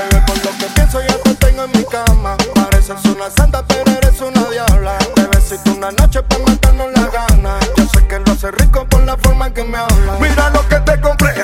Bebé, por lo que pienso ya te tengo en mi cama. Pareces una santa, pero eres una diabla. Te besito una noche para matarnos la gana. Yo sé que lo hace rico por la forma en que me habla. Mira lo que te compré.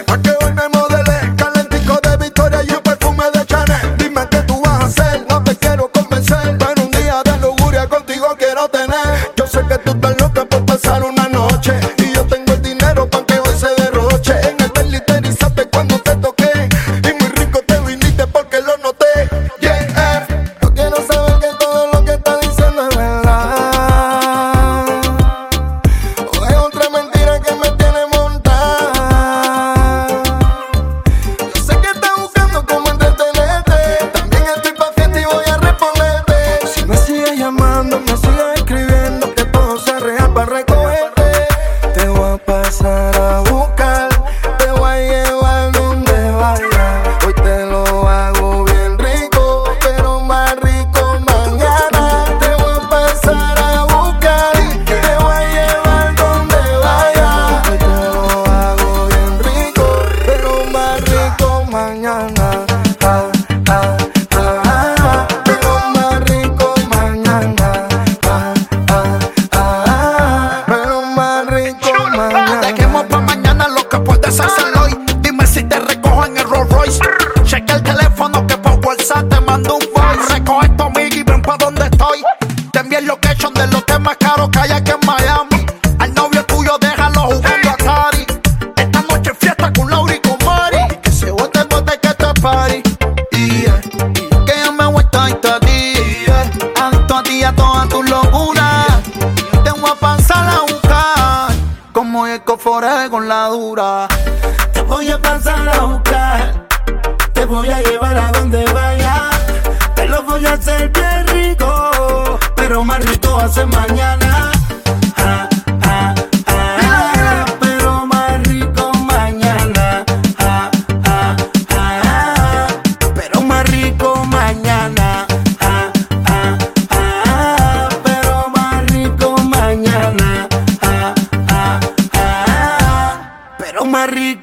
foforé con la dura. Te voy a pasar a buscar, te voy a llevar a donde vaya. Te lo voy a hacer bien rico, pero más rico hace mañana.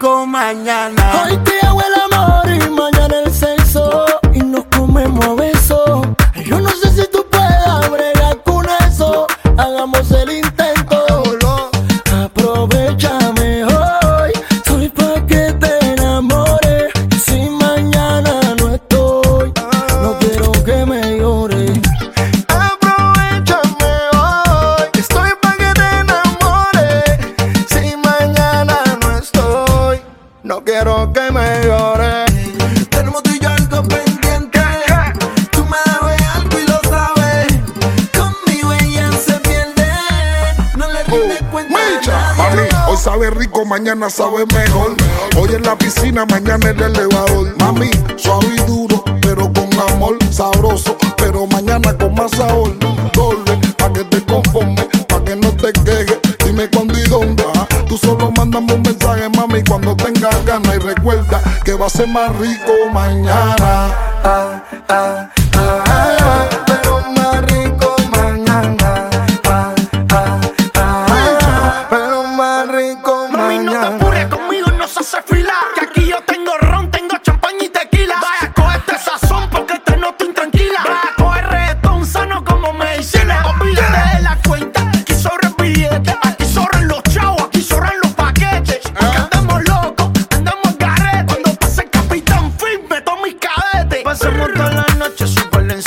mañana. Hoy te quiero que me. Tenemos tú y yo algo pendiente. Tú me debes algo y lo sabes. Conmigo ella se pierde. No le oh, rindes uh, cuenta. Micha, mami, hoy sabe rico, mañana sabe mejor. Hoy en la piscina, mañana en el elevador. Mami, suave y duro, pero con amor. Sabroso, pero mañana con más sabor. Doble, pa' que te conformes, pa' que no te quejes. que va a ser más rico mañana. Ah, ah, ah.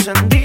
encendí